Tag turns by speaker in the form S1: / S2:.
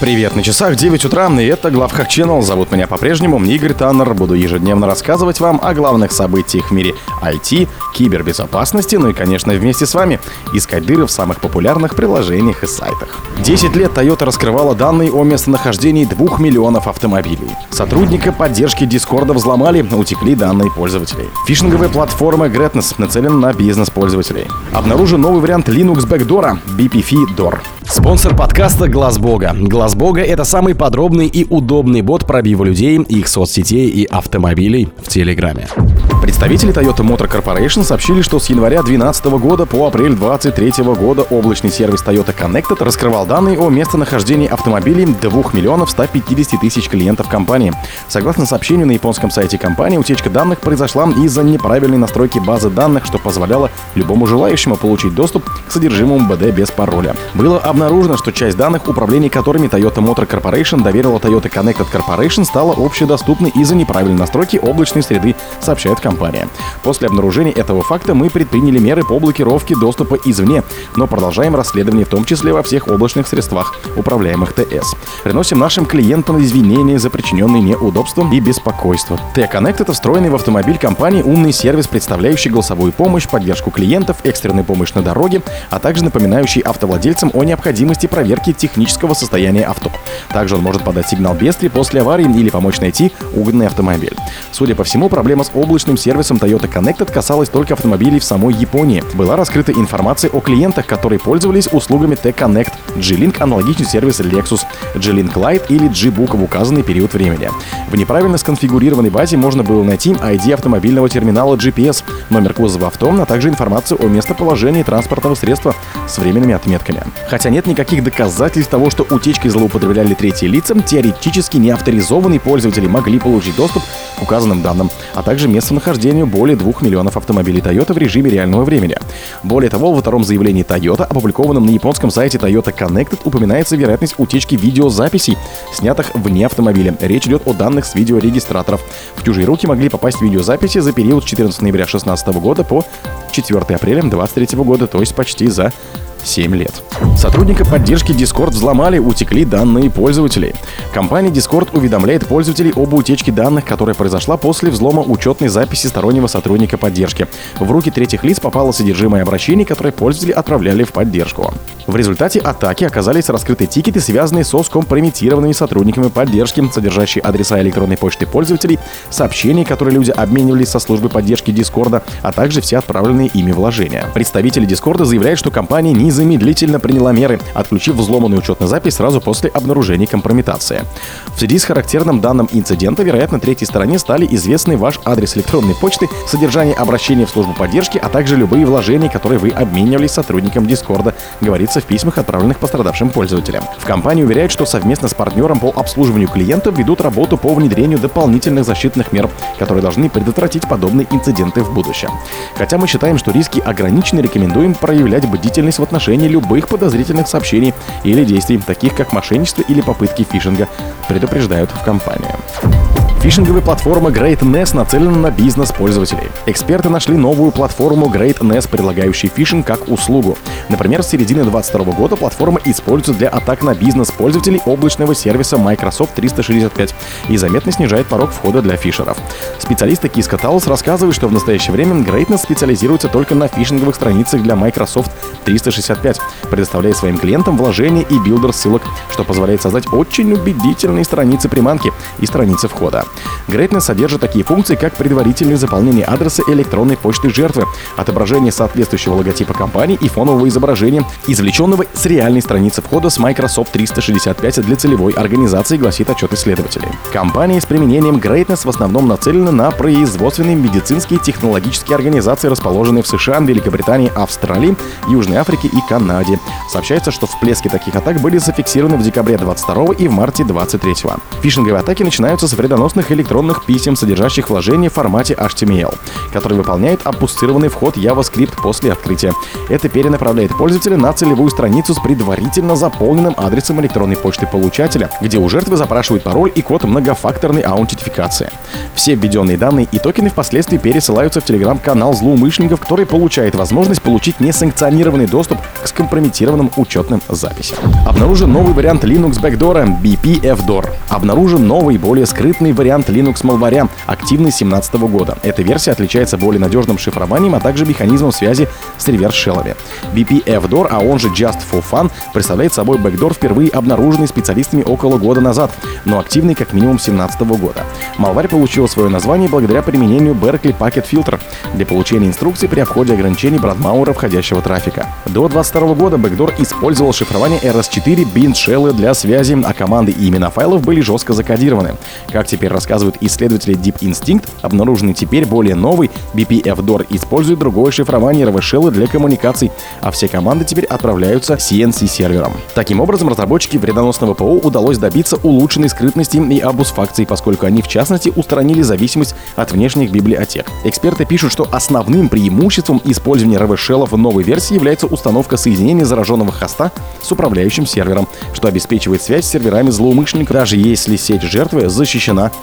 S1: Привет, на часах 9 утра, и это Главхак Channel. Зовут меня по-прежнему Игорь Таннер. Буду ежедневно рассказывать вам о главных событиях в мире IT, кибербезопасности, ну и, конечно, вместе с вами искать дыры в самых популярных приложениях и сайтах. 10 лет Toyota раскрывала данные о местонахождении 2 миллионов автомобилей. Сотрудника поддержки Дискорда взломали, утекли данные пользователей. Фишинговая платформа Gretness нацелена на бизнес пользователей. Обнаружен новый вариант Linux Backdoor BPF Door. Спонсор подкаста Глаз Бога. Глаз Бога это самый подробный и удобный бот пробива людей, их соцсетей и автомобилей в Телеграме. Представители Toyota Motor Corporation сообщили, что с января 2012 года по апрель 2023 года облачный сервис Toyota Connected раскрывал данные о местонахождении автомобилей 2 миллионов 150 тысяч клиентов компании. Согласно сообщению на японском сайте компании, утечка данных произошла из-за неправильной настройки базы данных, что позволяло любому желающему получить доступ к содержимому БД без пароля. Было обнаружено, что часть данных, управление которыми Toyota Motor Corporation доверила Toyota Connected Corporation, стала общедоступной из-за неправильной настройки облачной среды, сообщает компания. После обнаружения этого факта мы предприняли меры по блокировке доступа извне, но продолжаем расследование в том числе во всех облачных средствах, управляемых ТС. Приносим нашим клиентам извинения за причиненные неудобства и беспокойство. T-Connect — это встроенный в автомобиль компании умный сервис, представляющий голосовую помощь, поддержку клиентов, экстренную помощь на дороге, а также напоминающий автовладельцам о необходимости проверки технического состояния авто. Также он может подать сигнал бедствия после аварии или помочь найти угнанный автомобиль. Судя по всему, проблема с облачным сервисом Toyota Connected касалась только автомобилей в самой Японии. Была раскрыта информация о клиентах, которые пользовались услугами T-Connect, G-Link аналогичный сервис Lexus, G-Link Lite или G-Book в указанный период времени. В неправильно сконфигурированной базе можно было найти ID автомобильного терминала GPS, номер кузова авто, а также информацию о местоположении транспортного средства с временными отметками. Хотя нет никаких доказательств того, что утечкой злоупотребляли третьи лица, теоретически неавторизованные пользователи могли получить доступ к указанным данным, а также местонахождению более 2 миллионов автомобилей Toyota в режиме реального времени. Более того, во втором заявлении Toyota, опубликованном на японском сайте Toyota Connected, упоминается вероятность утечки видеозаписей, снятых вне автомобиля. Речь идет о данных с видеорегистраторов. В чужие руки могли попасть видеозаписи за период с 14 ноября 2016 года по 4 апреля 2023 года, то есть почти за 7 лет. Сотрудника поддержки Discord взломали, утекли данные пользователей. Компания Discord уведомляет пользователей об утечке данных, которая произошла после взлома учетной записи стороннего сотрудника поддержки. В руки третьих лиц попало содержимое обращений, которые пользователи отправляли в поддержку. В результате атаки оказались раскрыты тикеты, связанные со скомпрометированными сотрудниками поддержки, содержащие адреса электронной почты пользователей, сообщения, которые люди обменивались со службой поддержки Дискорда, а также все отправленные ими вложения. Представители Дискорда заявляют, что компания не незамедлительно приняла меры, отключив взломанную учетную запись сразу после обнаружения компрометации. В связи с характерным данным инцидента, вероятно, третьей стороне стали известны ваш адрес электронной почты, содержание обращения в службу поддержки, а также любые вложения, которые вы обменивались сотрудником Дискорда, говорится в письмах, отправленных пострадавшим пользователям. В компании уверяют, что совместно с партнером по обслуживанию клиентов ведут работу по внедрению дополнительных защитных мер, которые должны предотвратить подобные инциденты в будущем. Хотя мы считаем, что риски ограничены, рекомендуем проявлять бдительность в отношении отношении любых подозрительных сообщений или действий, таких как мошенничество или попытки фишинга, предупреждают в компании. Фишинговая платформа GreatNess нацелена на бизнес пользователей. Эксперты нашли новую платформу GreatNess, предлагающую фишинг как услугу. Например, с середины 2022 года платформа используется для атак на бизнес пользователей облачного сервиса Microsoft 365 и заметно снижает порог входа для фишеров. Специалисты Kiska Talos рассказывают, что в настоящее время GreatNess специализируется только на фишинговых страницах для Microsoft 365, предоставляя своим клиентам вложения и builder ссылок, что позволяет создать очень убедительные страницы приманки и страницы входа. Greatness содержит такие функции, как предварительное заполнение адреса электронной почты жертвы, отображение соответствующего логотипа компании и фонового изображения, извлеченного с реальной страницы входа с Microsoft 365 для целевой организации, гласит отчет исследователей. Кампания с применением Greatness в основном нацелена на производственные медицинские технологические организации, расположенные в США, Великобритании, Австралии, Южной Африке и Канаде. Сообщается, что всплески таких атак были зафиксированы в декабре 22 и в марте 23. Фишинговые атаки начинаются с вредоносных стандартных электронных писем, содержащих вложения в формате HTML, который выполняет опустированный вход JavaScript после открытия. Это перенаправляет пользователя на целевую страницу с предварительно заполненным адресом электронной почты получателя, где у жертвы запрашивают пароль и код многофакторной аутентификации. Все введенные данные и токены впоследствии пересылаются в телеграм-канал злоумышленников, который получает возможность получить несанкционированный доступ к скомпрометированным учетным записям. Обнаружен новый вариант Linux Backdoor BPFDOR. Обнаружен новый, более скрытный вариант Linux малваря, активный с 2017 года. Эта версия отличается более надежным шифрованием, а также механизмом связи с реверс-шеллами. BPFDOR, а он же Just for Fun, представляет собой бэкдор, впервые обнаруженный специалистами около года назад, но активный как минимум с 2017 года. Малварь получил свое название благодаря применению Berkeley Packet Filter для получения инструкций при обходе ограничений Брадмауэра входящего трафика. До 2022 года бэкдор использовал шифрование RS4 bin shell для связи, а команды и имена файлов были жестко закодированы. Как теперь рассказывают исследователи Deep Instinct, обнаруженный теперь более новый BPF-DOR использует другое шифрование RV для коммуникаций, а все команды теперь отправляются CNC-сервером. Таким образом, разработчики вредоносного ПО удалось добиться улучшенной скрытности и абус-факций, поскольку они, в частности, устранили зависимость от внешних библиотек. Эксперты пишут, что основным преимуществом использования RV в новой версии является установка соединения зараженного хоста с управляющим сервером, что обеспечивает связь с серверами злоумышленников, даже если сеть жертвы защищена